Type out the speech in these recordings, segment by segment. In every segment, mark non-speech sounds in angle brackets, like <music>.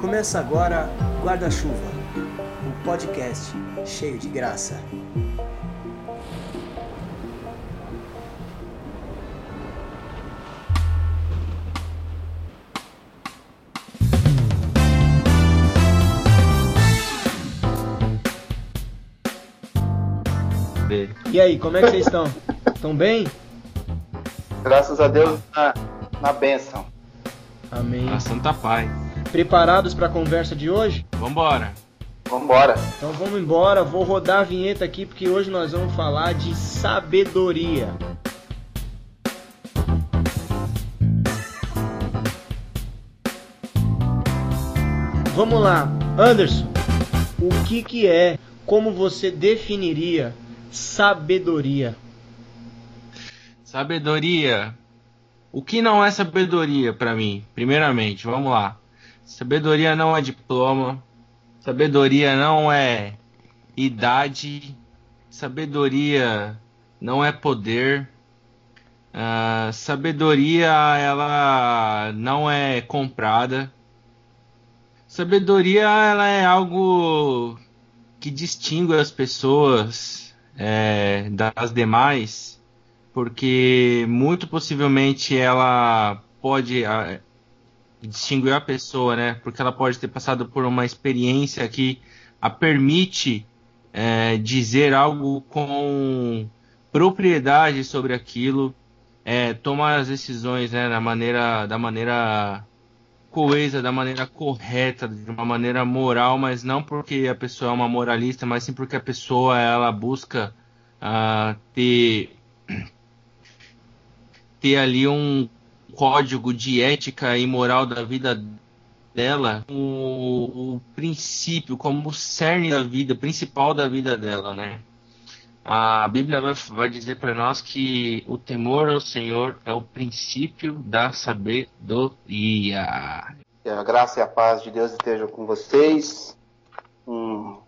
Começa agora Guarda-Chuva, um podcast cheio de graça. E aí, como é que vocês estão? Estão bem? Graças a Deus na, na bênção. Amém. A Santa Pai. Preparados para a conversa de hoje? Vambora. Vambora. Então vamos embora. Vou rodar a vinheta aqui porque hoje nós vamos falar de sabedoria. Vamos lá, Anderson. O que que é? Como você definiria sabedoria? Sabedoria. O que não é sabedoria para mim? Primeiramente, vamos lá. Sabedoria não é diploma. Sabedoria não é idade. Sabedoria não é poder. Uh, sabedoria ela não é comprada. Sabedoria ela é algo que distingue as pessoas é, das demais, porque muito possivelmente ela pode a, distinguir a pessoa, né? Porque ela pode ter passado por uma experiência que a permite é, dizer algo com propriedade sobre aquilo, é, tomar as decisões né, da maneira, da maneira coisa da maneira correta, de uma maneira moral, mas não porque a pessoa é uma moralista, mas sim porque a pessoa ela busca uh, ter ter ali um código de ética e moral da vida dela, o, o princípio, como o cerne da vida, principal da vida dela, né? A Bíblia vai dizer para nós que o temor ao Senhor é o princípio da sabedoria. Que a graça e a paz de Deus estejam com vocês. Hum,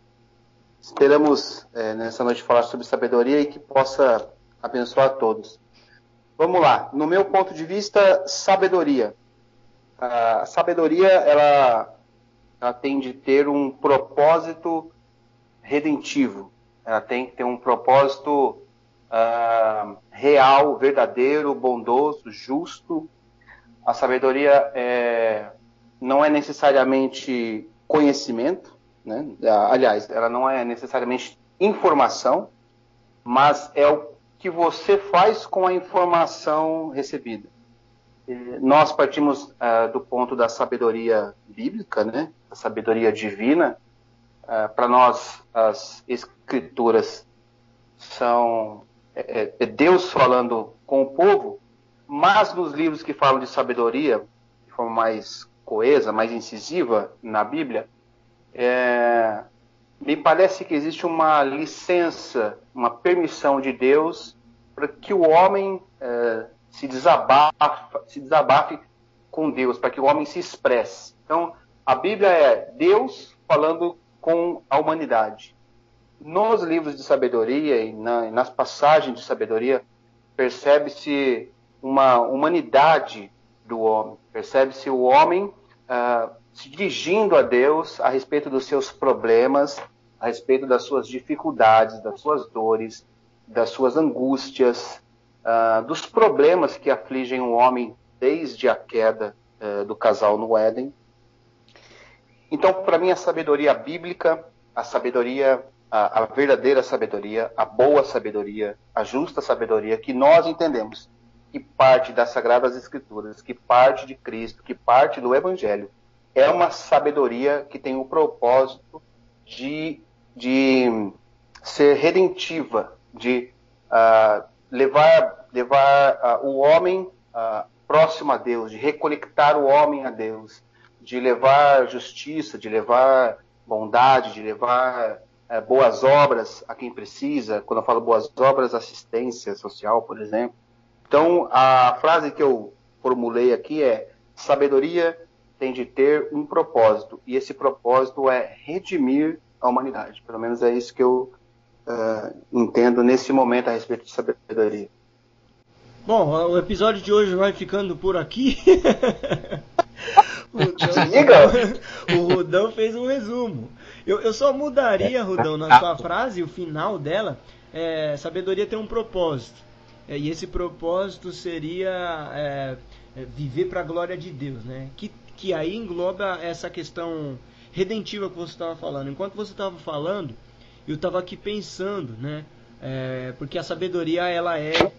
esperamos é, nessa noite falar sobre sabedoria e que possa abençoar todos. Vamos lá. No meu ponto de vista, sabedoria. A sabedoria ela, ela tem de ter um propósito redentivo ela tem que ter um propósito uh, real, verdadeiro, bondoso, justo. A sabedoria é, não é necessariamente conhecimento, né? aliás, ela não é necessariamente informação, mas é o que você faz com a informação recebida. Nós partimos uh, do ponto da sabedoria bíblica, né? a sabedoria divina, Uh, para nós, as escrituras são é, é, é, Deus falando com o povo, mas nos livros que falam de sabedoria, de forma mais coesa, mais incisiva na Bíblia, é, me parece que existe uma licença, uma permissão de Deus para que o homem é, se, desabafe, se desabafe com Deus, para que o homem se expresse. Então, a Bíblia é Deus falando com a humanidade. Nos livros de sabedoria e na, nas passagens de sabedoria, percebe-se uma humanidade do homem, percebe-se o homem uh, se dirigindo a Deus a respeito dos seus problemas, a respeito das suas dificuldades, das suas dores, das suas angústias, uh, dos problemas que afligem o homem desde a queda uh, do casal no Éden. Então, para mim, a sabedoria bíblica, a sabedoria, a, a, verdadeira sabedoria, a boa sabedoria, a justa sabedoria que nós entendemos, que parte das Sagradas Escrituras, que parte de Cristo, que parte do Evangelho, é uma sabedoria que tem o propósito de, de ser redentiva, de uh, levar, levar uh, o homem uh, próximo a Deus, de reconectar o homem a Deus, de levar justiça, de levar bondade, de levar é, boas obras a quem precisa. Quando eu falo boas obras, assistência social, por exemplo. Então, a frase que eu formulei aqui é: sabedoria tem de ter um propósito, e esse propósito é redimir a humanidade. Pelo menos é isso que eu uh, entendo nesse momento a respeito de sabedoria. Bom, o episódio de hoje vai ficando por aqui. <laughs> <laughs> o Rudão fez um resumo. Eu, eu só mudaria, Rudão, na sua frase, o final dela. É, sabedoria tem um propósito. É, e esse propósito seria é, é viver para a glória de Deus, né? Que, que aí engloba essa questão redentiva que você estava falando. Enquanto você estava falando, eu estava aqui pensando, né? É, porque a sabedoria ela é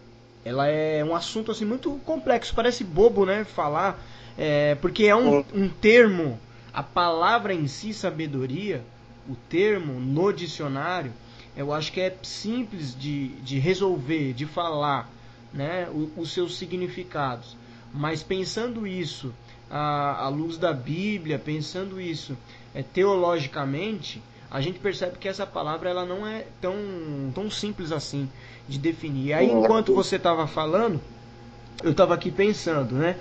ela é um assunto assim muito complexo, parece bobo, né? Falar, é, porque é um, um termo, a palavra em si sabedoria, o termo no dicionário, eu acho que é simples de, de resolver, de falar, né? os seus significados. Mas pensando isso à, à luz da Bíblia, pensando isso é, teologicamente, a gente percebe que essa palavra ela não é tão, tão simples assim de definir. Aí, enquanto você estava falando, eu estava aqui pensando, né?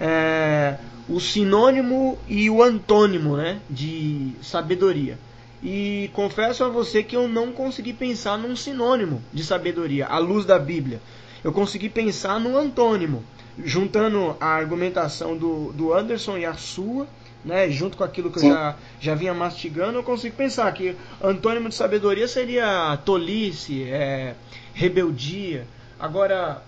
É, o sinônimo e o antônimo, né? De sabedoria. E confesso a você que eu não consegui pensar num sinônimo de sabedoria, à luz da Bíblia. Eu consegui pensar no antônimo, juntando a argumentação do, do Anderson e a sua né, junto com aquilo que Sim. eu já, já vinha mastigando, eu consigo pensar que antônimo de sabedoria seria tolice, é, rebeldia. Agora,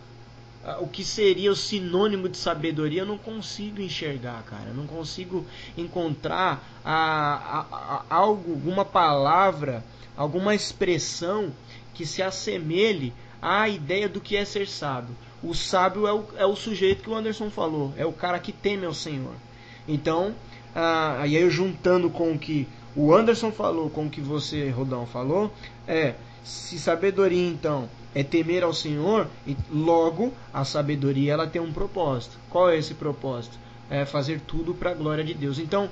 o que seria o sinônimo de sabedoria eu não consigo enxergar, cara. Eu não consigo encontrar a, a, a, algo, alguma palavra, alguma expressão que se assemelhe à ideia do que é ser sábio. O sábio é o, é o sujeito que o Anderson falou, é o cara que teme ao Senhor. Então, ah, e aí juntando com o que o Anderson falou, com o que você, Rodão, falou, é se sabedoria então é temer ao Senhor, e logo a sabedoria ela tem um propósito. Qual é esse propósito? É fazer tudo para a glória de Deus. Então,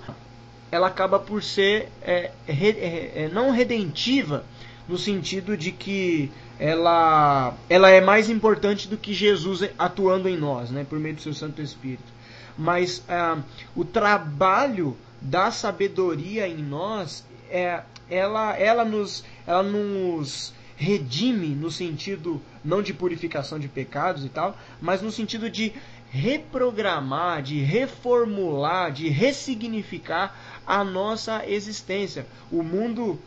ela acaba por ser é, re, é, é, não redentiva no sentido de que ela, ela é mais importante do que Jesus atuando em nós, né, por meio do seu Santo Espírito mas ah, o trabalho da sabedoria em nós é ela ela nos ela nos redime no sentido não de purificação de pecados e tal, mas no sentido de reprogramar, de reformular, de ressignificar a nossa existência. O mundo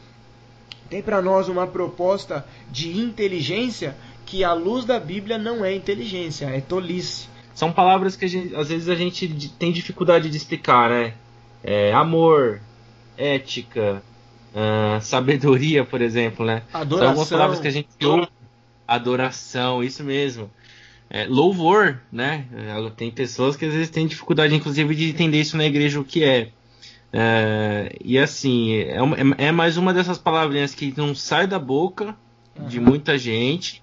tem para nós uma proposta de inteligência que à luz da Bíblia não é inteligência, é tolice são palavras que gente, às vezes a gente tem dificuldade de explicar, né? É, amor, ética, uh, sabedoria, por exemplo, né? Adoração. São algumas palavras que a gente ouve. Adoração, isso mesmo. É, louvor, né? Tem pessoas que às vezes têm dificuldade, inclusive, de entender isso na igreja o que é. É e assim, é, é, mais uma dessas palavrinhas que não sai da boca uhum. de muita gente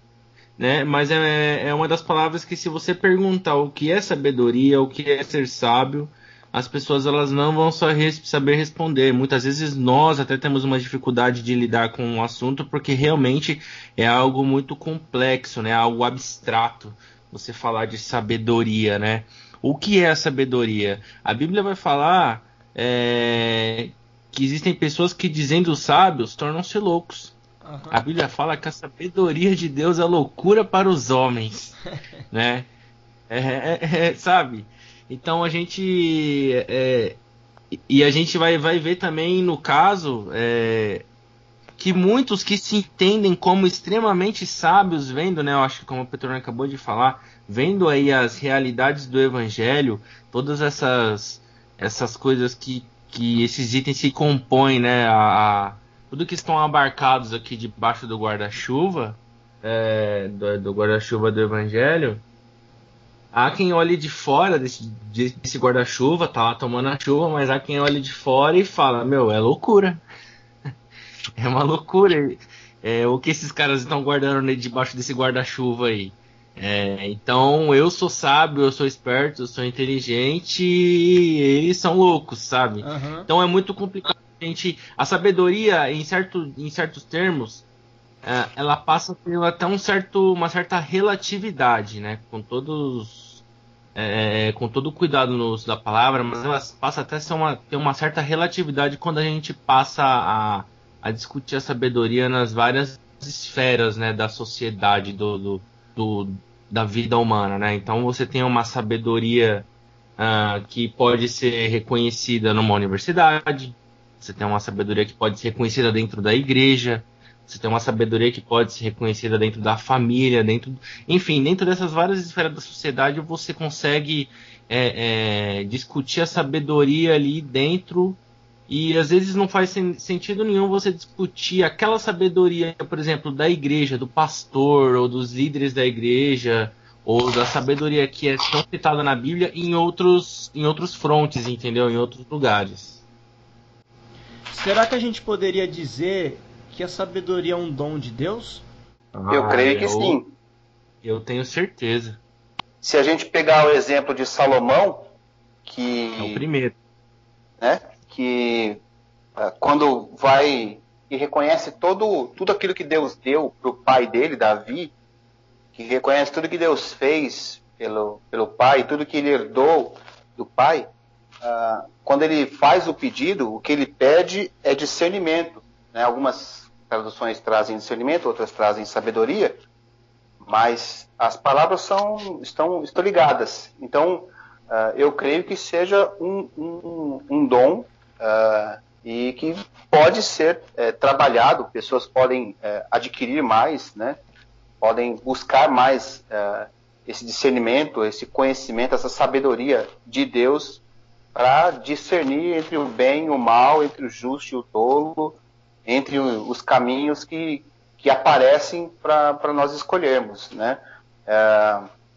né? Mas é, é uma das palavras que se você perguntar o que é sabedoria, o que é ser sábio, as pessoas elas não vão só saber responder. Muitas vezes nós até temos uma dificuldade de lidar com o um assunto porque realmente é algo muito complexo, né? Algo abstrato. Você falar de sabedoria, né? O que é a sabedoria? A Bíblia vai falar é, que existem pessoas que dizendo sábios tornam-se loucos. Uhum. A Bíblia fala que a sabedoria de Deus é loucura para os homens, <laughs> né? É, é, é, sabe? Então a gente é, e a gente vai, vai ver também no caso é, que muitos que se entendem como extremamente sábios, vendo, né? Eu acho que como o Petrônio acabou de falar, vendo aí as realidades do Evangelho, todas essas essas coisas que, que esses itens se compõem, né? A, a tudo que estão abarcados aqui debaixo do guarda-chuva, é, do, do guarda-chuva do Evangelho, há quem olhe de fora desse, desse guarda-chuva, tá lá tomando a chuva, mas há quem olhe de fora e fala, meu, é loucura. <laughs> é uma loucura. É, o que esses caras estão guardando debaixo desse guarda-chuva aí. É, então eu sou sábio, eu sou esperto, eu sou inteligente e eles são loucos, sabe? Uhum. Então é muito complicado gente, a sabedoria, em, certo, em certos termos, é, ela passa a ter até um certo, uma certa relatividade, né? Com todos. É, com todo o cuidado no uso da palavra, mas ela passa até a uma, ter uma certa relatividade quando a gente passa a, a discutir a sabedoria nas várias esferas né, da sociedade, do, do, do da vida humana. Né? Então você tem uma sabedoria uh, que pode ser reconhecida numa universidade, você tem uma sabedoria que pode ser reconhecida dentro da igreja, você tem uma sabedoria que pode ser reconhecida dentro da família, dentro, enfim, dentro dessas várias esferas da sociedade você consegue é, é, discutir a sabedoria ali dentro e às vezes não faz sen sentido nenhum você discutir aquela sabedoria, por exemplo, da igreja, do pastor ou dos líderes da igreja ou da sabedoria que é tão citada na Bíblia em outros em outros frontes, entendeu? Em outros lugares. Será que a gente poderia dizer que a sabedoria é um dom de Deus? Eu ah, creio que eu, sim. Eu tenho certeza. Se a gente pegar o exemplo de Salomão, que é o primeiro, né? Que uh, quando vai e reconhece todo tudo aquilo que Deus deu para o pai dele, Davi, que reconhece tudo que Deus fez pelo pelo pai, tudo que ele herdou do pai, uh, quando ele faz o pedido, o que ele pede é discernimento. Né? Algumas traduções trazem discernimento, outras trazem sabedoria, mas as palavras são, estão, estão ligadas. Então, uh, eu creio que seja um, um, um dom uh, e que pode ser é, trabalhado, pessoas podem é, adquirir mais, né? podem buscar mais é, esse discernimento, esse conhecimento, essa sabedoria de Deus para discernir entre o bem e o mal, entre o justo e o tolo, entre os caminhos que, que aparecem para nós escolhermos. Né?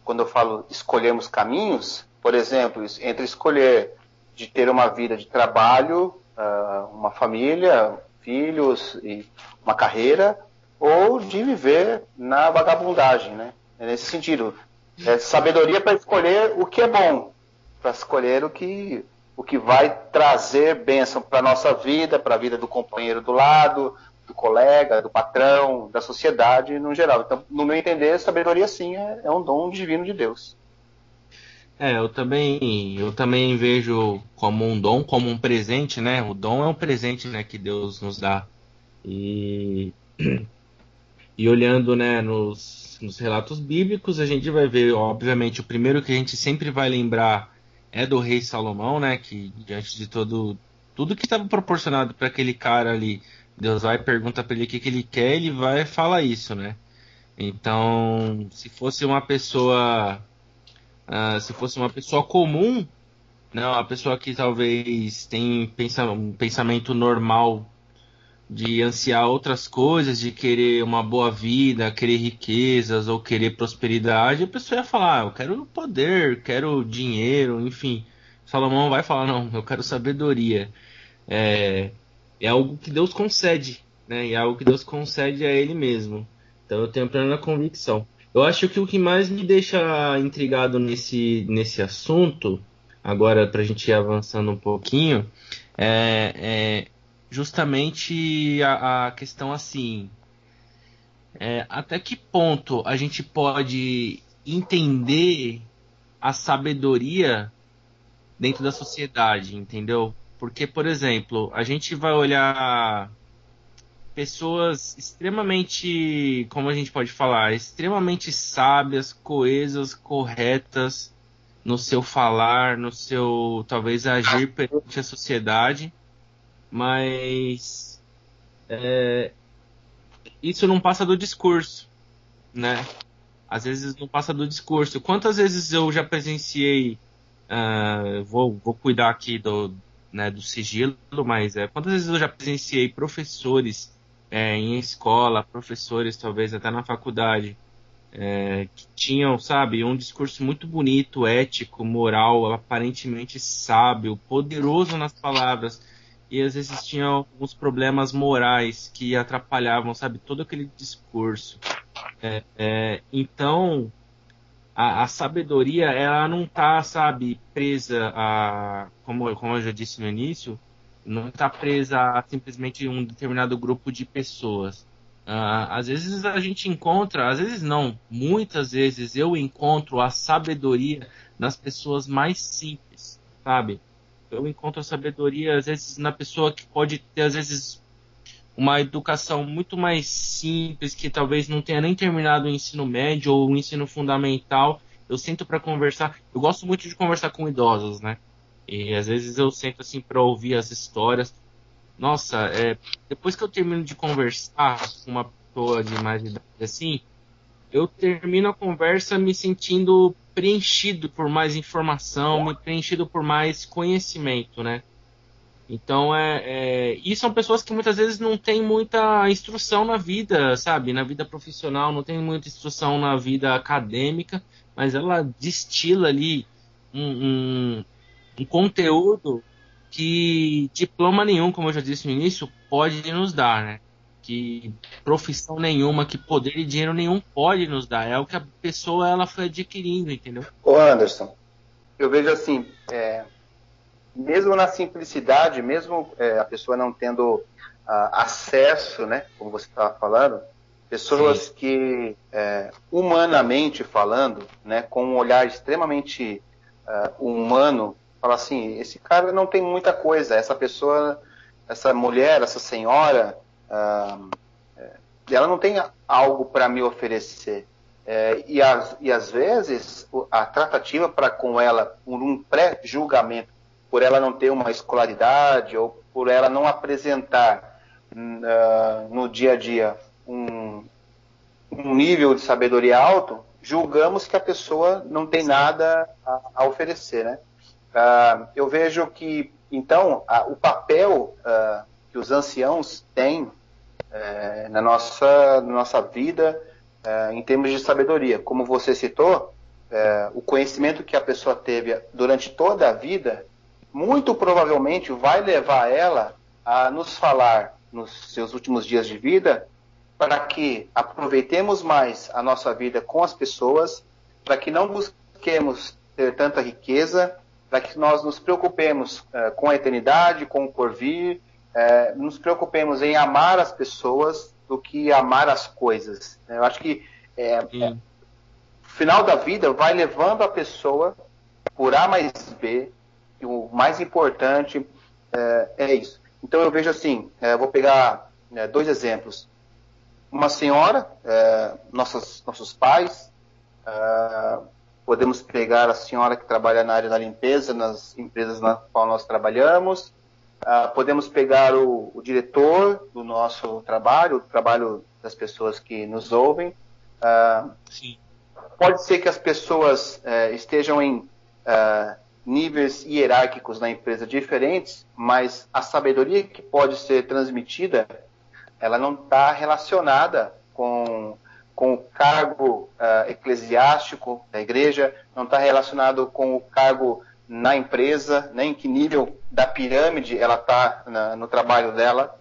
Quando eu falo escolhermos caminhos, por exemplo, entre escolher de ter uma vida de trabalho, uh, uma família, filhos e uma carreira, ou de viver na vagabundagem, né? É nesse sentido, é sabedoria para escolher o que é bom, para escolher o que, o que vai trazer bênção para nossa vida, para a vida do companheiro do lado, do colega, do patrão, da sociedade no geral. Então, no meu entender, sabedoria sim é, é um dom divino de Deus. É, eu também, eu também vejo como um dom, como um presente, né? O dom é um presente, né, que Deus nos dá. E, e olhando, né, nos, nos relatos bíblicos, a gente vai ver, obviamente, o primeiro que a gente sempre vai lembrar é do rei Salomão, né? Que diante de todo tudo que estava proporcionado para aquele cara ali, Deus vai pergunta para ele o que, que ele quer, ele vai falar isso, né? Então, se fosse uma pessoa, uh, se fosse uma pessoa comum, né, uma pessoa que talvez tem um pensamento normal de ansiar outras coisas, de querer uma boa vida, querer riquezas ou querer prosperidade, a pessoa ia falar, ah, eu quero poder, quero dinheiro, enfim. Salomão vai falar, não, eu quero sabedoria. É, é algo que Deus concede, né? E é algo que Deus concede a Ele mesmo. Então eu tenho plena convicção. Eu acho que o que mais me deixa intrigado nesse, nesse assunto, agora para a gente ir avançando um pouquinho, é, é justamente a, a questão assim. É, até que ponto a gente pode entender a sabedoria dentro da sociedade, entendeu? Porque, por exemplo, a gente vai olhar pessoas extremamente, como a gente pode falar, extremamente sábias, coesas, corretas no seu falar, no seu talvez agir perante a sociedade, mas é, isso não passa do discurso, né? Às vezes não passa do discurso. Quantas vezes eu já presenciei, uh, vou, vou cuidar aqui do, né, do sigilo, mas é, quantas vezes eu já presenciei professores é, em escola, professores talvez até na faculdade, é, que tinham, sabe, um discurso muito bonito, ético, moral, aparentemente sábio, poderoso nas palavras, e às vezes tinham alguns problemas morais que atrapalhavam, sabe, todo aquele discurso. É, é, então, a, a, sabedoria, ela não tá, sabe, presa a, como, como eu já disse no início, não está presa a simplesmente um determinado grupo de pessoas. Uh, às vezes a gente encontra, às vezes não, muitas vezes eu encontro a sabedoria nas pessoas mais simples, sabe? eu encontro a sabedoria, às vezes, na pessoa que pode ter, às vezes, uma educação muito mais simples, que talvez não tenha nem terminado o ensino médio ou o ensino fundamental, eu sinto para conversar. Eu gosto muito de conversar com idosos, né? E às vezes eu sento assim para ouvir as histórias. Nossa, é, depois que eu termino de conversar com uma pessoa de mais idade assim, eu termino a conversa me sentindo preenchido por mais informação, me preenchido por mais conhecimento, né? Então é, é, e são pessoas que muitas vezes não têm muita instrução na vida, sabe? Na vida profissional, não tem muita instrução na vida acadêmica, mas ela destila ali um, um, um conteúdo que diploma nenhum, como eu já disse no início, pode nos dar, né? Que profissão nenhuma, que poder e dinheiro nenhum pode nos dar. É o que a pessoa ela foi adquirindo, entendeu? Ô Anderson, eu vejo assim, é, mesmo na simplicidade, mesmo é, a pessoa não tendo uh, acesso, né, como você estava falando, pessoas Sim. que, é, humanamente falando, né, com um olhar extremamente uh, humano, fala assim, esse cara não tem muita coisa, essa pessoa, essa mulher, essa senhora, uh, ela não tem algo para me oferecer. É, e, as, e às vezes a tratativa para com ela, por um pré-julgamento, por ela não ter uma escolaridade ou por ela não apresentar uh, no dia a dia um, um nível de sabedoria alto, julgamos que a pessoa não tem nada a, a oferecer, né? Uh, eu vejo que, então, a, o papel uh, que os anciãos têm uh, na, nossa, na nossa vida uh, em termos de sabedoria, como você citou, uh, o conhecimento que a pessoa teve durante toda a vida, muito provavelmente vai levar ela a nos falar nos seus últimos dias de vida para que aproveitemos mais a nossa vida com as pessoas, para que não busquemos ter tanta riqueza, para que nós nos preocupemos uh, com a eternidade, com o porvir, uh, nos preocupemos em amar as pessoas do que amar as coisas. Eu acho que é, é, o final da vida vai levando a pessoa por A mais B, e o mais importante é, é isso. Então eu vejo assim, vou pegar dois exemplos. Uma senhora, nossas, nossos pais, podemos pegar a senhora que trabalha na área da limpeza, nas empresas na qual nós trabalhamos, uh, podemos pegar o, o, diretor do nosso trabalho, o trabalho das pessoas que nos ouvem. Uh, pode ser que as pessoas uh, estejam em uh, níveis hierárquicos na empresa diferentes, mas a sabedoria que pode ser transmitida, ela não está relacionada com com o cargo uh, eclesiástico da igreja, não está relacionado com o cargo na empresa, nem que nível da pirâmide ela está no trabalho dela,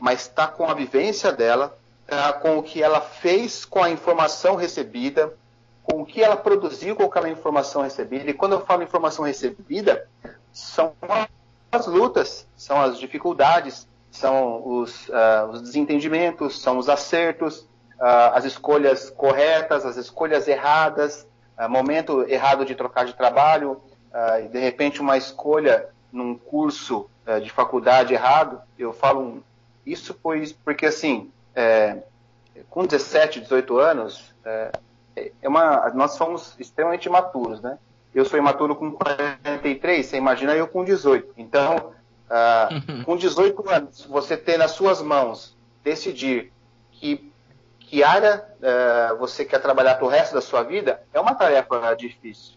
mas está com a vivência dela, tá com o que ela fez com a informação recebida, com o que ela produziu com aquela informação recebida. E quando eu falo informação recebida, são as lutas, são as dificuldades, são os, uh, os desentendimentos, são os acertos, as escolhas corretas, as escolhas erradas, uh, momento errado de trocar de trabalho, uh, de repente uma escolha num curso de faculdade errado. Eu falo isso pois, porque assim, é, com 17, 18 anos, é, é uma, nós somos extremamente imaturos, né? Eu sou imaturo com 43, você imagina eu com 18. Então, uh, <laughs> com 18 anos, você ter nas suas mãos decidir que que área uh, você quer trabalhar para o resto da sua vida, é uma tarefa difícil.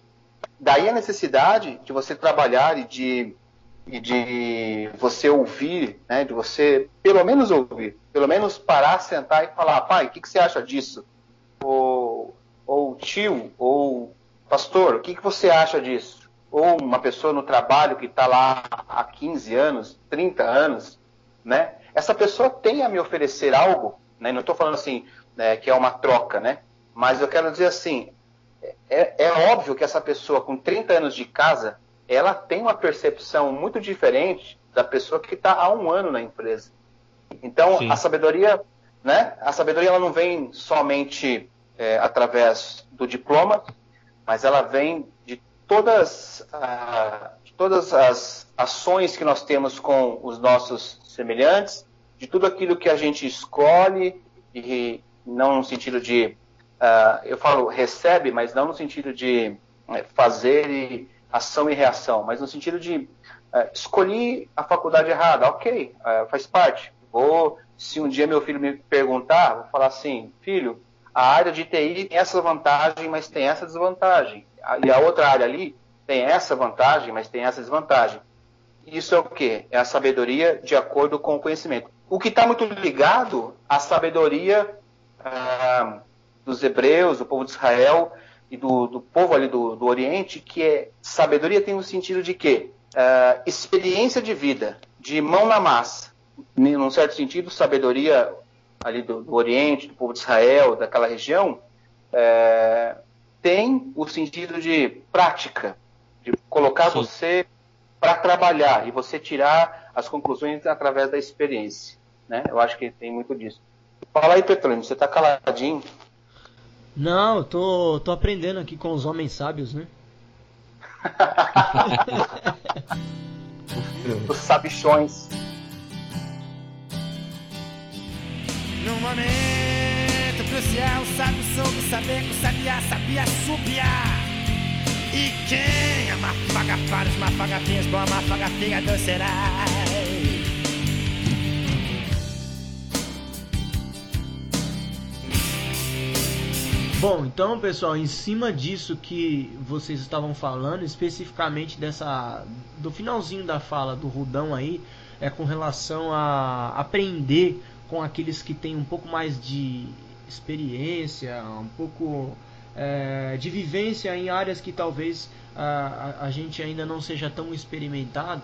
Daí a necessidade de você trabalhar e de, e de você ouvir, né, de você pelo menos ouvir, pelo menos parar, sentar e falar, pai, o que, que você acha disso? Ou, ou tio, ou pastor, o que, que você acha disso? Ou uma pessoa no trabalho que está lá há 15 anos, 30 anos, né? Essa pessoa tem a me oferecer algo, né? Não estou falando assim, né, que é uma troca, né? Mas eu quero dizer assim, é, é, óbvio que essa pessoa com 30 anos de casa, ela tem uma percepção muito diferente da pessoa que está há um ano na empresa. Então, Sim. a sabedoria, né? A sabedoria ela não vem somente é, através do diploma, mas ela vem de todas, ah, de todas as ações que nós temos com os nossos semelhantes, de tudo aquilo que a gente escolhe e, não no sentido de uh, eu falo recebe, mas não no sentido de uh, fazer e, ação e reação, mas no sentido de uh, escolhi a faculdade errada, ok, uh, faz parte. Vou, se um dia meu filho me perguntar, vou falar assim, filho, a área de TI tem essa vantagem, mas tem essa desvantagem. E a outra área ali tem essa vantagem, mas tem essa desvantagem. Isso é o que? É a sabedoria de acordo com o conhecimento. O que está muito ligado à sabedoria ah, dos hebreus, do povo de Israel e do, do povo ali do, do, Oriente, que é sabedoria tem o sentido de quê? Ah, experiência de vida, de mão na massa. Num certo sentido, sabedoria ali do, do Oriente, do povo de Israel, daquela região, é, tem o sentido de prática, de colocar Sim. você para trabalhar e você tirar as conclusões através da experiência. Né? Eu acho que tem muito disso. Fala aí, Petrônio, você está caladinho. Não, eu tô, tô aprendendo aqui com os homens sábios, né? <laughs> os sabichões. No momento crucial, sabe soube saber que o sabia sabia subiar. E quem amafaga para os mafagafinhos, bom amafaga será. Bom, então pessoal, em cima disso que vocês estavam falando, especificamente dessa do finalzinho da fala do Rudão aí, é com relação a aprender com aqueles que têm um pouco mais de experiência, um pouco é, de vivência em áreas que talvez a, a, a gente ainda não seja tão experimentado.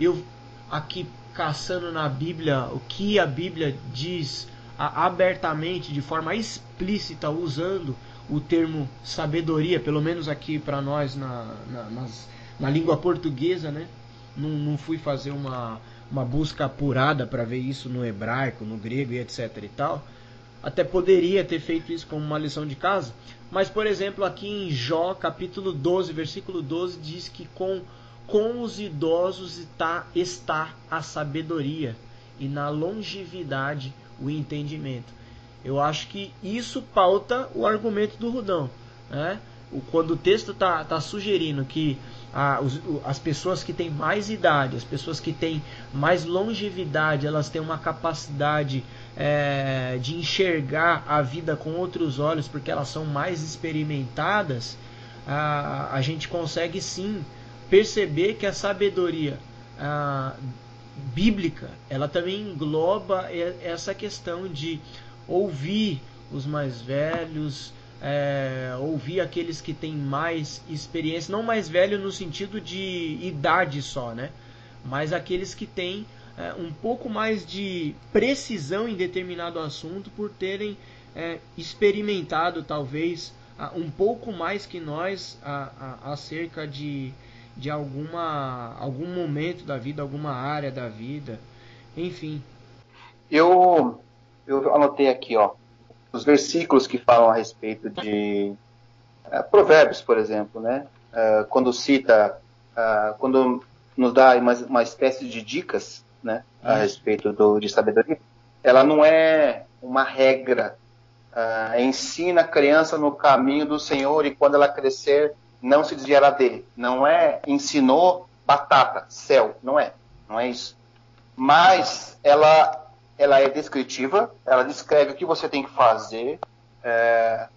Eu aqui caçando na Bíblia o que a Bíblia diz abertamente, de forma explícita, usando o termo sabedoria, pelo menos aqui para nós na, na, nas, na, língua portuguesa, né? Não, não fui fazer uma, uma busca apurada para ver isso no hebraico, no grego e etc e tal. Até poderia ter feito isso como uma lição de casa, mas, por exemplo, aqui em Jó, capítulo 12, versículo 12, diz que com, com os idosos está, está a sabedoria, e na longevidade o entendimento. Eu acho que isso pauta o argumento do Rudão. Né? Quando o texto está tá sugerindo que a, os, as pessoas que têm mais idade, as pessoas que têm mais longevidade, elas têm uma capacidade é, de enxergar a vida com outros olhos, porque elas são mais experimentadas, a, a gente consegue sim perceber que a sabedoria a, bíblica ela também engloba essa questão de ouvir os mais velhos, é, ouvir aqueles que têm mais experiência, não mais velho no sentido de idade só, né? Mas aqueles que têm é, um pouco mais de precisão em determinado assunto por terem é, experimentado talvez um pouco mais que nós a, a, acerca de, de alguma algum momento da vida, alguma área da vida, enfim. Eu eu anotei aqui, ó, os versículos que falam a respeito de uh, provérbios, por exemplo, né? Uh, quando cita, uh, quando nos dá uma, uma espécie de dicas né, a respeito do, de sabedoria, ela não é uma regra. Ensina a criança no caminho do Senhor e quando ela crescer não se desviará dele. Não é ensinou batata, céu, não é. Não é isso. Mas ela, ela é descritiva, ela descreve o que você tem que fazer, é,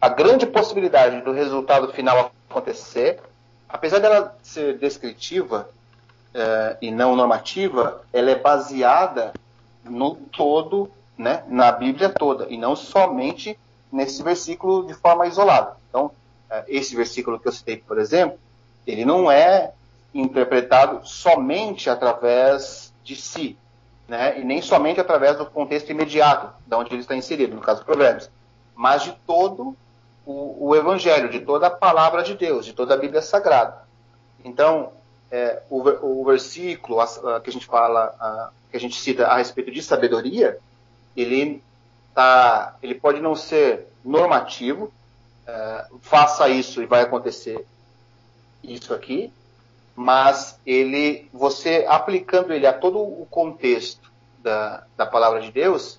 a grande possibilidade do resultado final acontecer. Apesar dela ser descritiva, é, e não normativa, ela é baseada no todo, né, na Bíblia toda, e não somente nesse versículo de forma isolada. Então, esse versículo que eu citei, por exemplo, ele não é interpretado somente através de si, né, e nem somente através do contexto imediato, de onde ele está inserido, no caso Provérbios, mas de todo o, o Evangelho, de toda a palavra de Deus, de toda a Bíblia Sagrada. Então, é, o, o, versículo a, a, que a gente fala, a, que a gente cita a respeito de sabedoria, ele tá, ele pode não ser normativo, é, faça isso e vai acontecer isso aqui, mas ele, você aplicando ele a todo o contexto da, da palavra de Deus,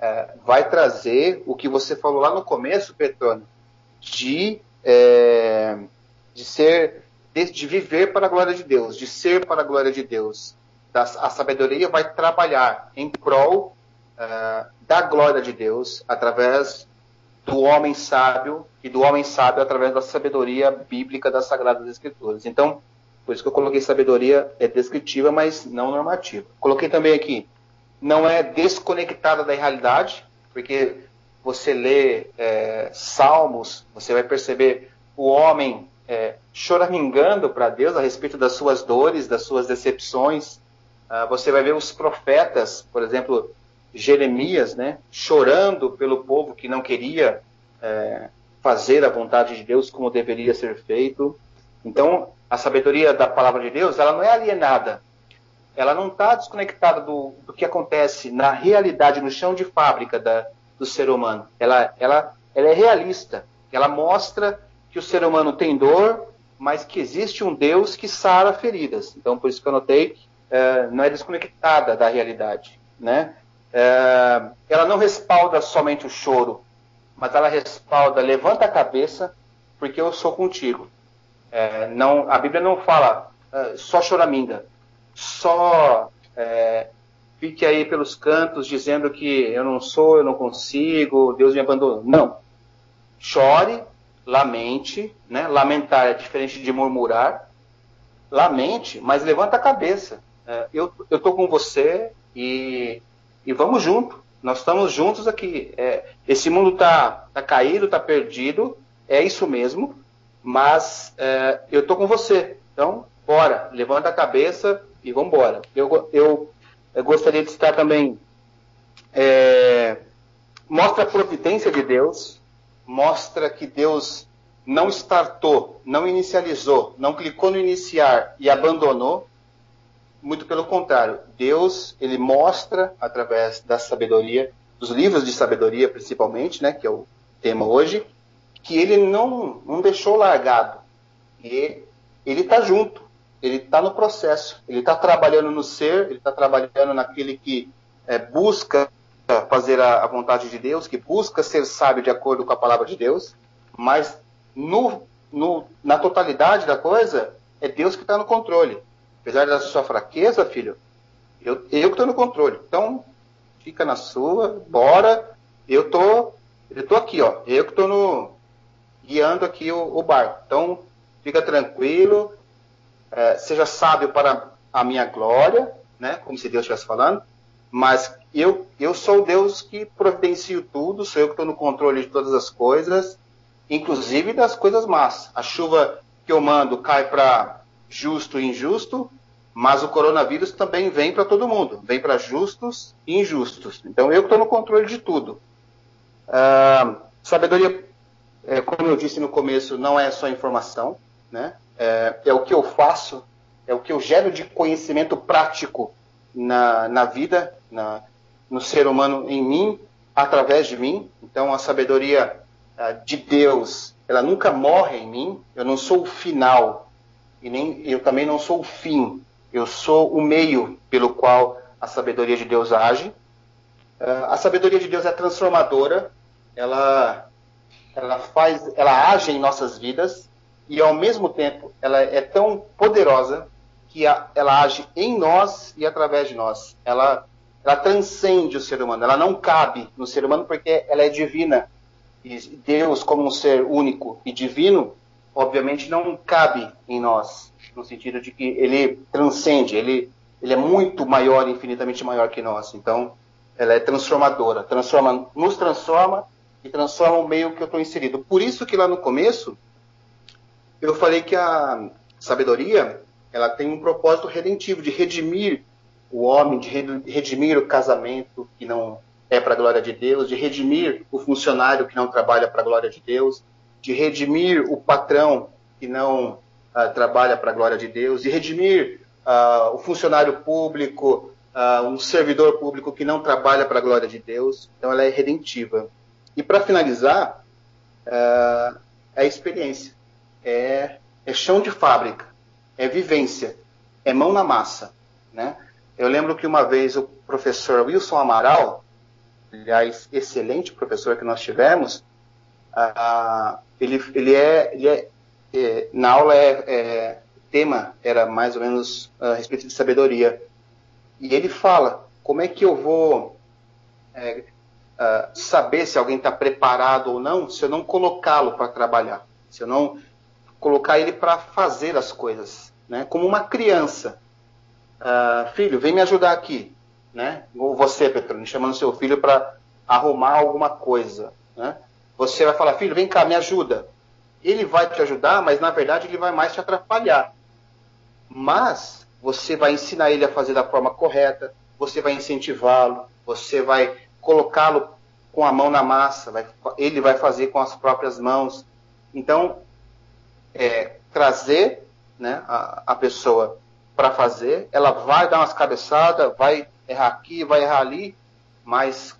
é, vai trazer o que você falou lá no começo, Petrônio, de, é, de ser, de, de, viver para a glória de Deus, de ser para a glória de Deus. a sabedoria vai trabalhar em prol uh, da glória de Deus através do homem sábio e do homem sábio através da sabedoria bíblica das Sagradas Escrituras. Então, por isso que eu coloquei sabedoria é descritiva, mas não normativa. Coloquei também aqui, não é desconectada da realidade, porque você lê é, Salmos, você vai perceber o homem é, choramingando para Deus a respeito das suas dores, das suas decepções. Ah, você vai ver os profetas, por exemplo, Jeremias, né, chorando pelo povo que não queria é, fazer a vontade de Deus como deveria ser feito. Então, a sabedoria da palavra de Deus, ela não é alienada. Ela não está desconectada do, do, que acontece na realidade, no chão de fábrica da, do ser humano. Ela, ela, ela é realista. Ela mostra que o ser humano tem dor, mas que existe um Deus que sara feridas. Então, por isso que eu notei, é, não é desconectada da realidade. Né? É, ela não respalda somente o choro, mas ela respalda, levanta a cabeça, porque eu sou contigo. É, não, a Bíblia não fala é, só choraminga, só é, fique aí pelos cantos dizendo que eu não sou, eu não consigo, Deus me abandonou. Não. Chore, lamente, né? lamentar é diferente de murmurar. Lamente, mas levanta a cabeça. É, eu estou com você e e vamos junto. Nós estamos juntos aqui. É, esse mundo está tá caído, está perdido, é isso mesmo, mas é, eu estou com você. Então, bora, levanta a cabeça e vamos embora. Eu, eu, eu, gostaria de estar também. É, mostra a providência de Deus, mostra que Deus não startou, não inicializou, não clicou no iniciar e abandonou, muito pelo contrário. Deus, ele mostra através da sabedoria, dos livros de sabedoria principalmente, né, que é o tema hoje, que ele não, não deixou largado. E ele está junto, ele está no processo, ele está trabalhando no ser, ele está trabalhando naquele que é, busca fazer a, a, vontade de Deus, que busca ser sábio de acordo com a palavra de Deus, mas no, no, na totalidade da coisa, é Deus que está no controle. Apesar da sua fraqueza, filho, eu, eu que estou no controle. Então, fica na sua, bora. Eu tô, eu tô aqui, ó. Eu que estou no guiando aqui o, o, barco. Então, fica tranquilo, é, seja sábio para a minha glória, né? Como se Deus estivesse falando. Mas eu, eu sou o Deus que providencio tudo, sou eu que estou no controle de todas as coisas, inclusive das coisas más. A chuva que eu mando cai para justo e injusto, mas o coronavírus também vem para todo mundo, vem para justos e injustos. Então eu estou no controle de tudo. Uh, sabedoria, é, como eu disse no começo, não é só informação, né? É, é, o que eu faço, é o que eu gero de conhecimento prático na, na vida, na, no ser humano, em mim, através de mim. Então a sabedoria uh, de Deus, ela nunca morre em mim. Eu não sou o final, e nem eu também não sou o fim. Eu sou o meio pelo qual a sabedoria de Deus age. Uh, a sabedoria de Deus é transformadora. Ela ela faz, ela age em nossas vidas e ao mesmo tempo ela é tão poderosa que a, ela age em nós e através de nós. Ela ela transcende o ser humano. Ela não cabe no ser humano porque ela é divina. E Deus, como um ser único e divino, obviamente não cabe em nós, no sentido de que ele transcende, ele, ele é muito maior, infinitamente maior que nós. Então, ela é transformadora, transforma, nos transforma e transforma o meio que eu estou inserido. Por isso que lá no começo eu falei que a sabedoria ela tem um propósito redentivo de redimir o homem, de redimir o casamento que não é para a glória de Deus, de redimir o funcionário que não trabalha para a glória de Deus, de redimir o patrão que não uh, trabalha para a glória de Deus, de redimir uh, o funcionário público, uh, um servidor público que não trabalha para a glória de Deus. Então, ela é redentiva. E para finalizar, é a experiência, é, é chão de fábrica, é vivência, é mão na massa, né? Eu lembro que uma vez o professor Wilson Amaral, aliás, excelente professor que nós tivemos, uh, ele, ele, é, ele é, é na aula é, é, tema era mais ou menos a respeito de sabedoria. E ele fala, como é que eu vou é, uh, saber se alguém está preparado ou não se eu não colocá-lo para trabalhar, se eu não colocar ele para fazer as coisas, né? Como uma criança. Uh, filho, vem me ajudar aqui, né? Ou você, Petrone, chamando seu filho para arrumar alguma coisa, né? Você vai falar, filho, vem cá, me ajuda. Ele vai te ajudar, mas na verdade ele vai mais te atrapalhar. Mas você vai ensinar ele a fazer da forma correta, você vai incentivá-lo, você vai colocá-lo com a mão na massa, vai, ele vai fazer com as próprias mãos. Então, é, trazer né, a, a pessoa para fazer, ela vai dar umas cabeçadas, vai errar aqui, vai errar ali, mas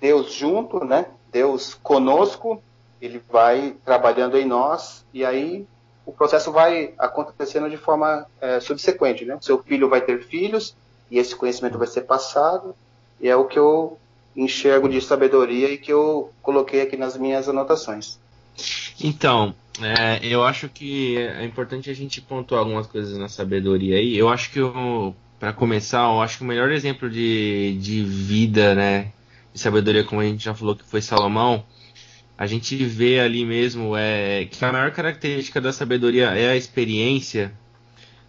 Deus junto, né? Deus conosco, ele vai trabalhando em nós e aí o processo vai acontecendo de forma é, subsequente, né? Seu filho vai ter filhos e esse conhecimento vai ser passado e é o que eu enxergo de sabedoria e que eu coloquei aqui nas minhas anotações. Então, é, eu acho que é importante a gente pontuar algumas coisas na sabedoria aí. Eu acho que, para começar, eu acho que o melhor exemplo de, de vida, né, de sabedoria, como a gente já falou que foi Salomão, a gente vê ali mesmo é, que a maior característica da sabedoria é a experiência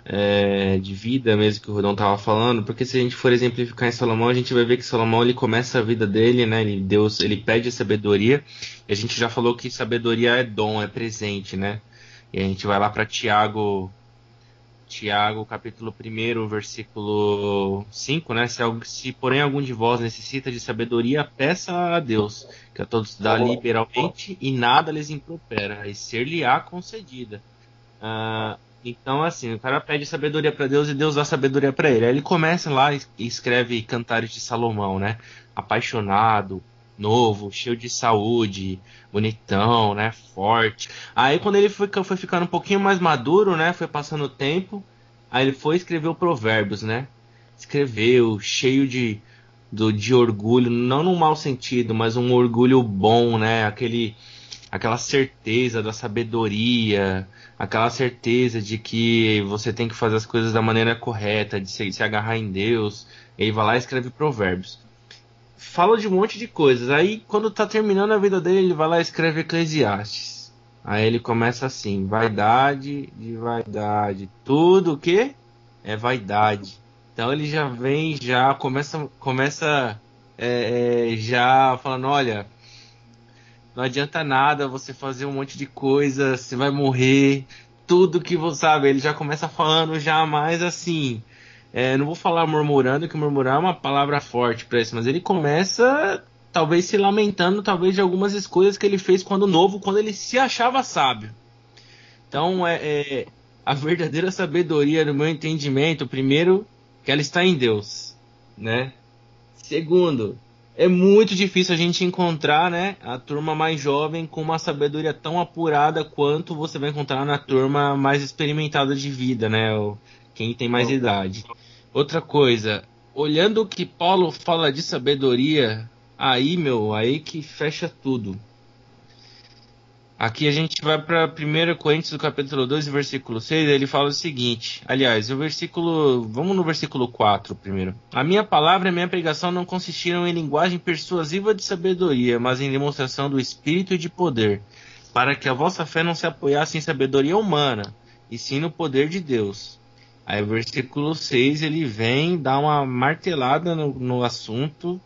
é, de vida mesmo que o Rodão estava falando, porque se a gente for exemplificar em Salomão, a gente vai ver que Salomão ele começa a vida dele, né? Ele, Deus ele pede sabedoria, e a gente já falou que sabedoria é dom, é presente, né? E a gente vai lá para Tiago, Tiago, capítulo 1, versículo 5, né? Se, se, porém algum de vós necessita de sabedoria, peça a Deus, que a todos dá liberalmente e nada lhes impropera, e ser-lhe-á concedida. Uh, então, assim, o cara pede sabedoria para Deus e Deus dá sabedoria para ele. Aí ele começa lá e escreve Cantares de Salomão, né? Apaixonado, novo, cheio de saúde, bonitão, né? Forte. Aí quando ele foi, foi ficando um pouquinho mais maduro, né? Foi passando o tempo. Aí ele foi escrever o Provérbios, né? Escreveu, cheio de, do, de orgulho, não no mau sentido, mas um orgulho bom, né? Aquele, aquela certeza da sabedoria, aquela certeza de que você tem que fazer as coisas da maneira correta, de se, se agarrar em Deus. Ele vai lá e escreve provérbios. Fala de um monte de coisas. Aí, quando tá terminando a vida dele, ele vai lá e escreve Eclesiastes. Aí ele começa assim: vaidade de vaidade. Tudo o que? É vaidade. Então ele já vem, já começa, começa é, é, já falando: olha, não adianta nada você fazer um monte de coisa, você vai morrer. Tudo que você sabe, ele já começa falando já mais assim. É, não vou falar murmurando, que murmurar é uma palavra forte para isso, mas ele começa talvez se lamentando talvez de algumas escolhas que ele fez quando novo, quando ele se achava sábio. Então é, é a verdadeira sabedoria no meu entendimento, primeiro, que ela está em Deus, né? Segundo, é muito difícil a gente encontrar, né, a turma mais jovem com uma sabedoria tão apurada quanto você vai encontrar na turma mais experimentada de vida, né, quem tem mais idade. Outra coisa, olhando o que Paulo fala de sabedoria, aí, meu, aí que fecha tudo. Aqui a gente vai para 1 Coríntios, do capítulo 2, versículo 6, ele fala o seguinte, aliás, o versículo, vamos no versículo 4 primeiro. A minha palavra e a minha pregação não consistiram em linguagem persuasiva de sabedoria, mas em demonstração do Espírito e de poder, para que a vossa fé não se apoiasse em sabedoria humana, e sim no poder de Deus. Aí versículo 6, ele vem dar uma martelada no, no assunto,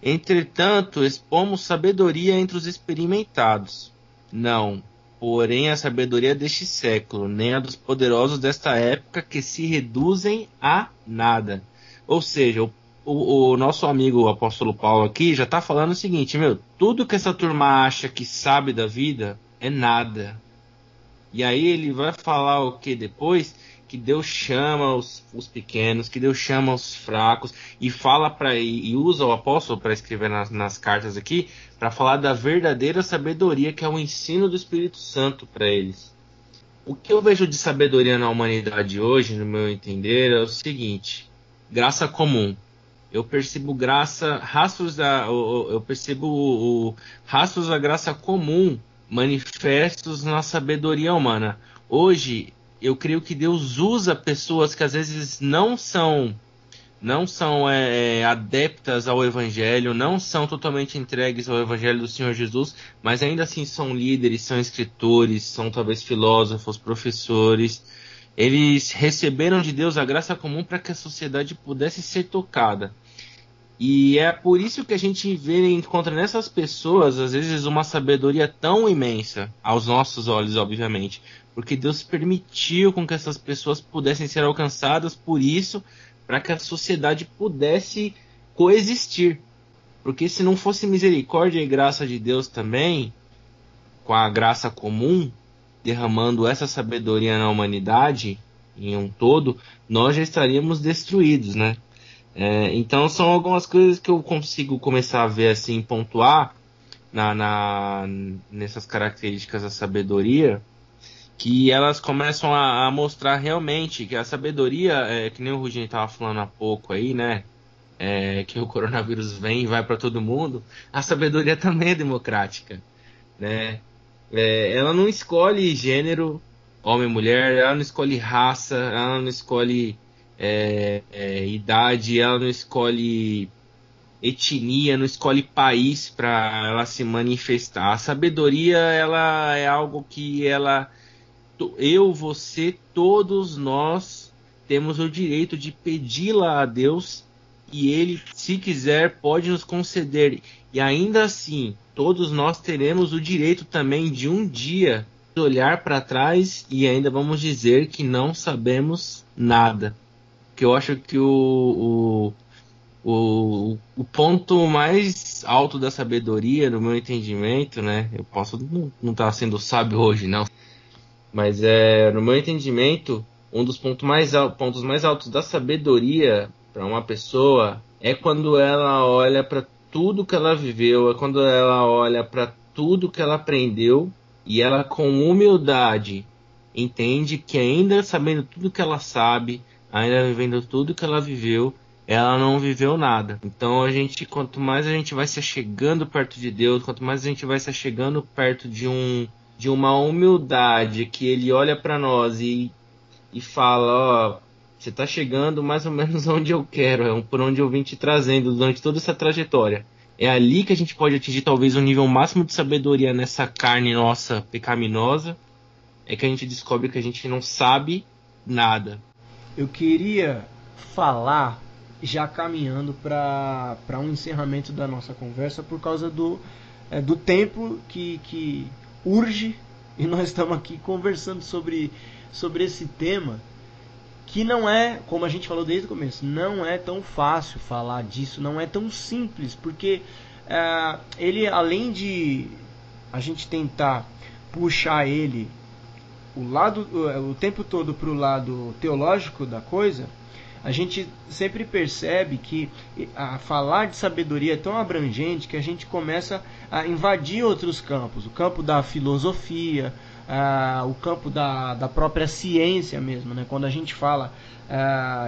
entretanto, expomos sabedoria entre os experimentados não, porém a sabedoria deste século, nem a dos poderosos desta época que se reduzem a nada. Ou seja, o, o, o nosso amigo o apóstolo Paulo aqui já está falando o seguinte, meu, tudo que essa turma acha que sabe da vida é nada. E aí ele vai falar o que depois? Que Deus chama os, os, pequenos, que Deus chama os fracos e fala para e, e, usa o apóstolo para escrever nas, nas, cartas aqui para falar da verdadeira sabedoria que é o ensino do Espírito Santo para eles. O que eu vejo de sabedoria na humanidade hoje, no meu entender, é o seguinte: graça comum. eu percebo graça, rastros da, eu percebo o, rastros da graça comum manifestos na sabedoria humana. Hoje, eu creio que Deus usa pessoas que às vezes não são não são é, é, adeptas ao Evangelho, não são totalmente entregues ao Evangelho do Senhor Jesus, mas ainda assim são líderes, são escritores, são talvez filósofos, professores. Eles receberam de Deus a graça comum para que a sociedade pudesse ser tocada. E é por isso que a gente vê encontra nessas pessoas, às vezes, uma sabedoria tão imensa, aos nossos olhos, obviamente, porque Deus permitiu com que essas pessoas pudessem ser alcançadas por isso para que a sociedade pudesse coexistir. Porque se não fosse misericórdia e graça de Deus também, com a graça comum, derramando essa sabedoria na humanidade em um todo, nós já estaríamos destruídos, né? É, então são algumas coisas que eu consigo começar a ver assim, pontuar na, na nessas características da sabedoria que elas começam a, a, mostrar realmente que a sabedoria, é, que nem o Rugini estava falando há pouco aí, né? É, que o coronavírus vem e vai para todo mundo, a sabedoria <laughs> também é democrática, né? É, ela não escolhe gênero, homem mulher, ela não escolhe raça, ela não escolhe é, é, idade, ela não escolhe etnia, não escolhe país para ela se manifestar. A sabedoria ela é algo que ela eu, você, todos nós temos o direito de pedi-la a Deus e ele, se quiser, pode nos conceder. E ainda assim, todos nós teremos o direito também de um dia olhar para trás e ainda vamos dizer que não sabemos nada. Que eu acho que o, o, o, o ponto mais alto da sabedoria, no meu entendimento, né? Eu posso não estar tá sendo sábio hoje, não. Mas é, no meu entendimento, um dos pontos mais, pontos mais altos da sabedoria para uma pessoa é quando ela olha para tudo que ela viveu, é quando ela olha para tudo que ela aprendeu e ela com humildade entende que ainda sabendo tudo que ela sabe, ainda vivendo tudo que ela viveu, ela não viveu nada. Então a gente, quanto mais a gente vai se chegando perto de Deus, quanto mais a gente vai se chegando perto de um de uma humildade que ele olha para nós e, e fala, ó, você está chegando mais ou menos <laughs> onde eu quero, é por onde eu vim te trazendo durante toda essa trajetória. É ali que a gente pode atingir talvez o um nível máximo de sabedoria nessa carne nossa pecaminosa. É que a gente descobre que a gente não sabe nada. Eu queria falar, já caminhando para um encerramento da nossa conversa, por causa do, é, do tempo que, que urge e nós estamos aqui conversando sobre, sobre esse tema que não é, como a gente falou desde o começo, não é tão fácil falar disso, não é tão simples, porque é, ele, além de a gente tentar puxar ele o lado o tempo todo para o lado teológico da coisa, a gente sempre percebe que a falar de sabedoria é tão abrangente que a gente começa a invadir outros campos, o campo da filosofia, o campo da, da própria ciência mesmo, né? Quando a gente fala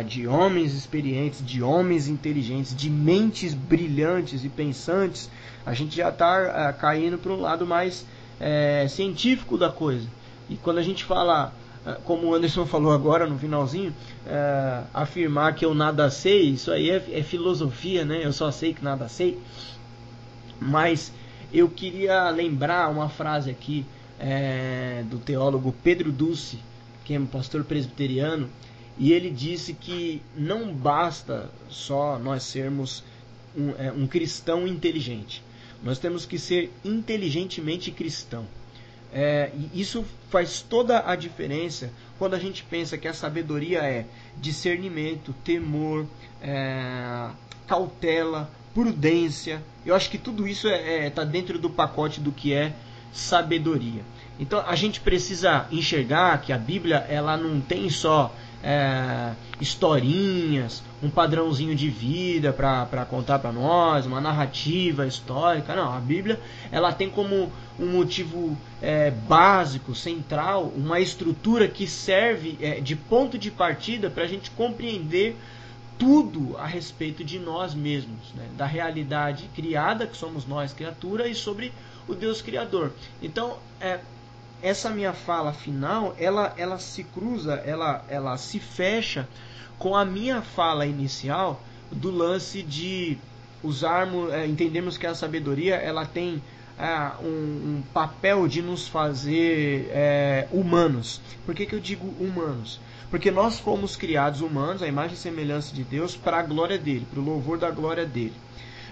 de homens experientes, de homens inteligentes, de mentes brilhantes e pensantes, a gente já está caindo para um lado mais é, científico da coisa. E quando a gente fala como o Anderson falou agora no finalzinho, é, afirmar que eu nada sei, isso aí é, é, filosofia, né? Eu só sei que nada sei. Mas eu queria lembrar uma frase aqui é, do teólogo Pedro Dulce, que é um pastor presbiteriano, e ele disse que não basta só nós sermos um, é, um cristão inteligente, nós temos que ser inteligentemente cristão. É, isso faz toda a diferença quando a gente pensa que a sabedoria é discernimento, temor, é, cautela, prudência. Eu acho que tudo isso está é, é, tá dentro do pacote do que é sabedoria. Então a gente precisa enxergar que a Bíblia ela não tem só é, historinhas, um padrãozinho de vida para contar para nós, uma narrativa histórica. Não, a Bíblia ela tem como um motivo é, básico, central, uma estrutura que serve é, de ponto de partida para a gente compreender tudo a respeito de nós mesmos, né? da realidade criada, que somos nós, criatura, e sobre o Deus Criador. Então, é, essa minha fala final, ela, ela se cruza, ela, ela se fecha com a minha fala inicial do lance de usarmos, é, entendemos que a sabedoria ela tem é, um, um, papel de nos fazer é, humanos. Por que, que eu digo humanos? Porque nós fomos criados humanos, a imagem e semelhança de Deus, para a glória dele, para o louvor da glória dele.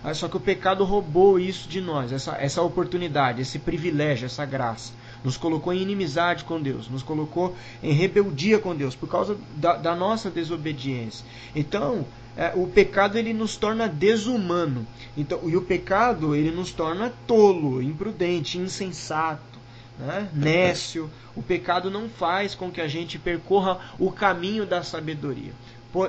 Ah, só que o pecado roubou isso de nós, essa, essa oportunidade, esse privilégio, essa graça. Nos colocou em inimizade com Deus, nos colocou em rebeldia com Deus, por causa da, da nossa desobediência. Então, é, o pecado ele nos torna desumano. Então, e o pecado ele nos torna tolo, imprudente, insensato, né? nécio. O pecado não faz com que a gente percorra o caminho da sabedoria.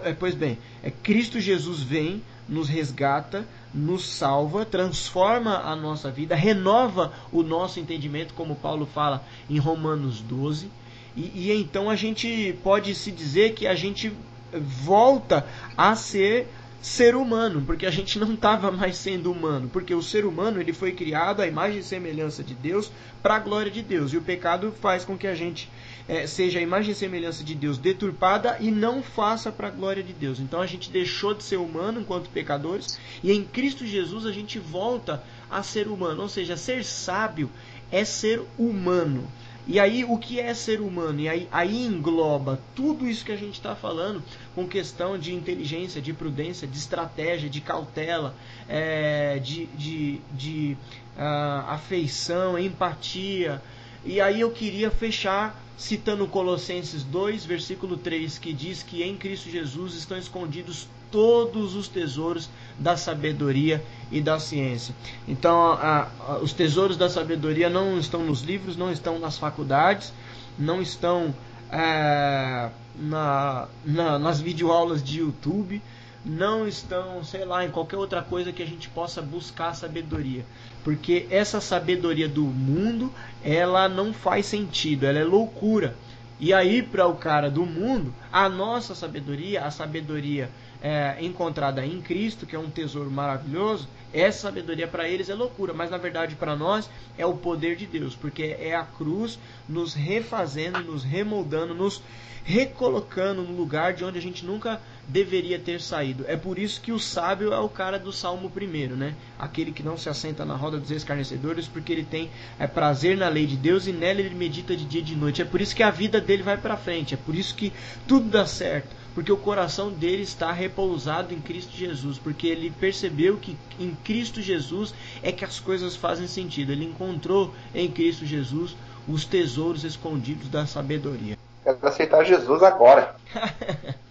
É, pois bem, é Cristo Jesus vem, nos resgata, nos salva, transforma a nossa vida, renova o nosso entendimento, como Paulo fala em Romanos 12. E, e então a gente pode se dizer que a gente volta a ser ser humano, porque a gente não estava mais sendo humano, porque o ser humano ele foi criado à imagem e semelhança de Deus para a glória de Deus, e o pecado faz com que a gente é, seja a imagem e semelhança de Deus deturpada e não faça para a glória de Deus. Então a gente deixou de ser humano enquanto pecadores, e em Cristo Jesus a gente volta a ser humano, ou seja, ser sábio é ser humano. E aí, o que é ser humano? E aí, aí engloba tudo isso que a gente está falando com questão de inteligência, de prudência, de estratégia, de cautela, é, de, de, de uh, afeição, empatia. E aí eu queria fechar citando Colossenses 2, versículo 3, que diz que em Cristo Jesus estão escondidos todos os tesouros da sabedoria e da ciência. Então, a, a, os tesouros da sabedoria não estão nos livros, não estão nas faculdades, não estão é, na, na, nas videoaulas de YouTube, não estão, sei lá, em qualquer outra coisa que a gente possa buscar sabedoria. Porque essa sabedoria do mundo, ela não faz sentido, ela é loucura. E aí, para o cara do mundo, a nossa sabedoria, a sabedoria é, encontrada em Cristo, que é um tesouro maravilhoso, essa sabedoria para eles é loucura, mas na verdade para nós é o poder de Deus, porque é a cruz nos refazendo, nos remoldando, nos recolocando no lugar de onde a gente nunca deveria ter saído. É por isso que o sábio é o cara do Salmo primeiro, né? Aquele que não se assenta na roda dos escarnecedores, porque ele tem é, prazer na lei de Deus e nela ele medita de dia e de noite. É por isso que a vida dele vai para frente, é por isso que tudo dá certo porque o coração dele está repousado em Cristo Jesus, porque ele percebeu que em Cristo Jesus é que as coisas fazem sentido. Ele encontrou em Cristo Jesus os tesouros escondidos da sabedoria. Quero aceitar Jesus agora. <laughs>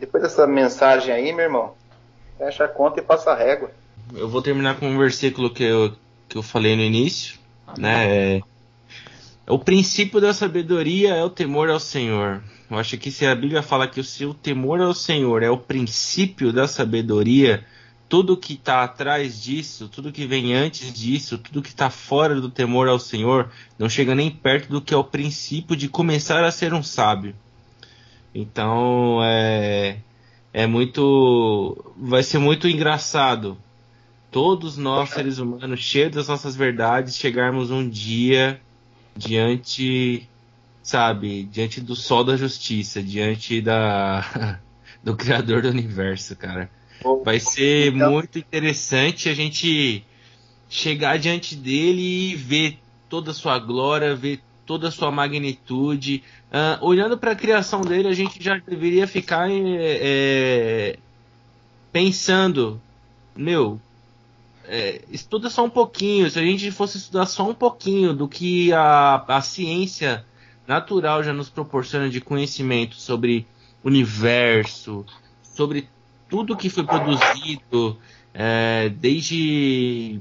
Depois dessa mensagem aí, meu irmão, fecha a conta e passa a régua. Eu vou terminar com um versículo que eu, que eu falei no início, Amém. né? É, o princípio da sabedoria é o temor ao Senhor. Eu acho que se a Bíblia fala que o seu temor ao Senhor é o princípio da sabedoria, tudo que está atrás disso, tudo que vem antes disso, tudo que está fora do temor ao Senhor, não chega nem perto do que é o princípio de começar a ser um sábio. Então é, é muito. Vai ser muito engraçado. Todos nós, seres humanos, cheios das nossas verdades, chegarmos um dia diante, sabe, diante do sol da justiça, diante da <laughs> do criador do universo, cara. Vai ser então... muito interessante a gente chegar diante dele e ver toda a sua glória, ver toda a sua magnitude. Uh, olhando para a criação dele, a gente já deveria ficar é, pensando, meu, é, estuda só um pouquinho. Se a gente fosse estudar só um pouquinho do que a, a ciência natural já nos proporciona de conhecimento sobre universo, sobre tudo que foi produzido, é, desde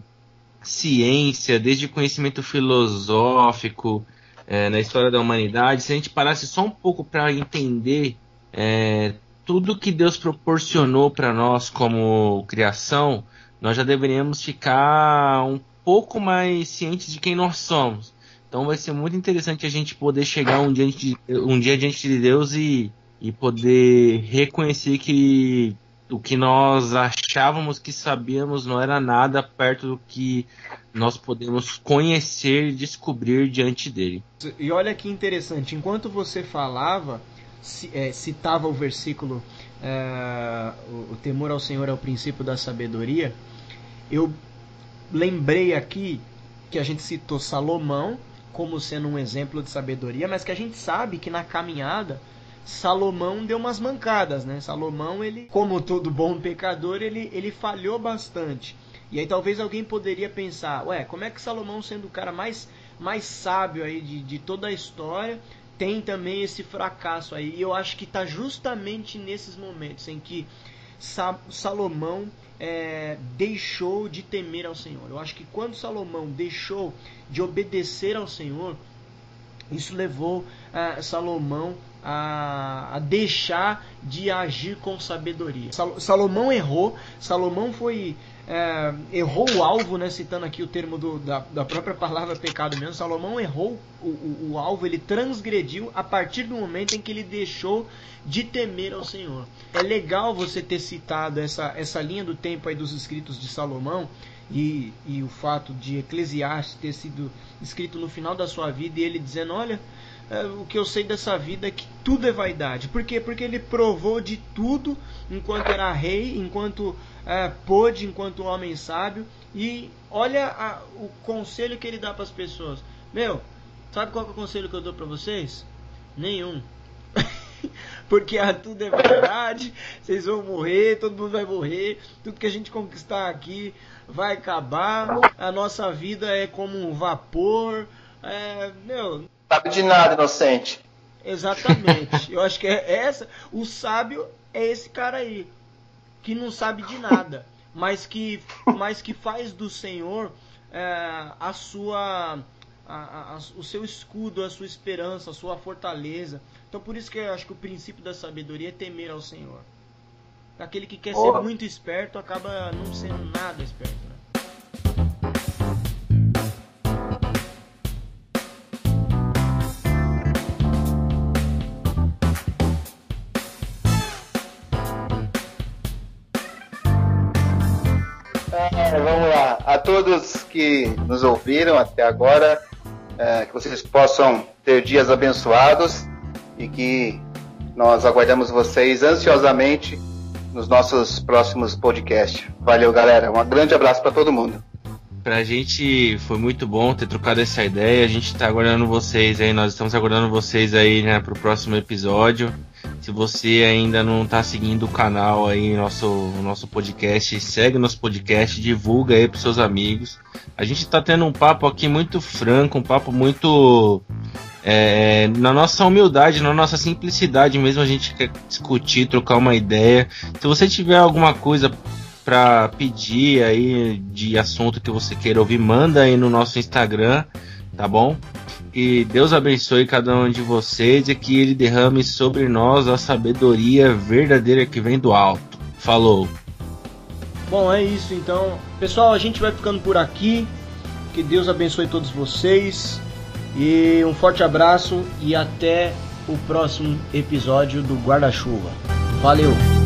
ciência, desde conhecimento filosófico é, na história da humanidade, se a gente parasse só um pouco para entender é, tudo que Deus proporcionou para nós como criação, nós já deveríamos ficar um pouco mais cientes de quem nós somos. Então vai ser muito interessante a gente poder chegar um dia, um dia diante de Deus e e poder reconhecer que o que nós achávamos que sabíamos não era nada perto do que nós podemos conhecer e descobrir diante dele. E olha que interessante, enquanto você falava, é, citava o versículo é, o, temor ao Senhor é o princípio da sabedoria, eu lembrei aqui que a gente citou Salomão como sendo um exemplo de sabedoria, mas que a gente sabe que na caminhada Salomão deu umas mancadas, né? Salomão, ele, como todo bom pecador, ele, ele falhou bastante. E aí talvez alguém poderia pensar, ué, como é que Salomão, sendo o cara mais, mais sábio aí de, de toda a história, tem também esse fracasso aí? E eu acho que está justamente nesses momentos em que Salomão é, deixou de temer ao Senhor. Eu acho que quando Salomão deixou de obedecer ao Senhor, isso levou uh, Salomão a, a, deixar de agir com sabedoria. Salomão errou, Salomão foi é, errou o alvo, né, citando aqui o termo do, da, da, própria palavra pecado mesmo. Salomão errou o, o, o, alvo, ele transgrediu a partir do momento em que ele deixou de temer ao Senhor. É legal você ter citado essa, essa linha do tempo aí dos escritos de Salomão e, e o fato de Eclesiastes ter sido escrito no final da sua vida e ele dizendo: Olha o que eu sei dessa vida é que tudo é vaidade. Por quê? Porque ele provou de tudo enquanto era rei, enquanto é, pôde, enquanto homem sábio. E olha a, o conselho que ele dá para as pessoas. Meu, sabe qual é o conselho que eu dou para vocês? Nenhum. <laughs> Porque ah, tudo é verdade, vocês vão morrer, todo mundo vai morrer, tudo que a gente conquistar aqui vai acabar, a nossa vida é como um vapor. É, meu, sabe de nada, inocente. Exatamente. Eu acho que é essa. O sábio é esse cara aí, que não sabe de nada, mas que, mas que faz do Senhor é, a sua. A, a, o seu escudo, a sua esperança, a sua fortaleza. Então por isso que eu acho que o princípio da sabedoria é temer ao Senhor. Aquele que quer ser muito esperto acaba não sendo nada esperto. Todos que nos ouviram até agora, é, que vocês possam ter dias abençoados e que nós aguardamos vocês ansiosamente nos nossos próximos podcasts. Valeu, galera. Um grande abraço para todo mundo. Pra gente foi muito bom ter trocado essa ideia. A gente tá aguardando vocês aí, nós estamos aguardando vocês aí, né, pro próximo episódio. Se você ainda não está seguindo o canal aí, nosso, nosso podcast, segue nosso podcast, divulga aí para seus amigos. A gente está tendo um papo aqui muito franco, um papo muito é, na nossa humildade, na nossa simplicidade mesmo, a gente quer discutir, trocar uma ideia. Se você tiver alguma coisa para pedir aí de assunto que você queira ouvir, manda aí no nosso Instagram, tá bom? Que Deus abençoe cada um de vocês e que Ele derrame sobre nós a sabedoria verdadeira que vem do alto. Falou! Bom, é isso então. Pessoal, a gente vai ficando por aqui. Que Deus abençoe todos vocês. E um forte abraço e até o próximo episódio do Guarda-Chuva. Valeu!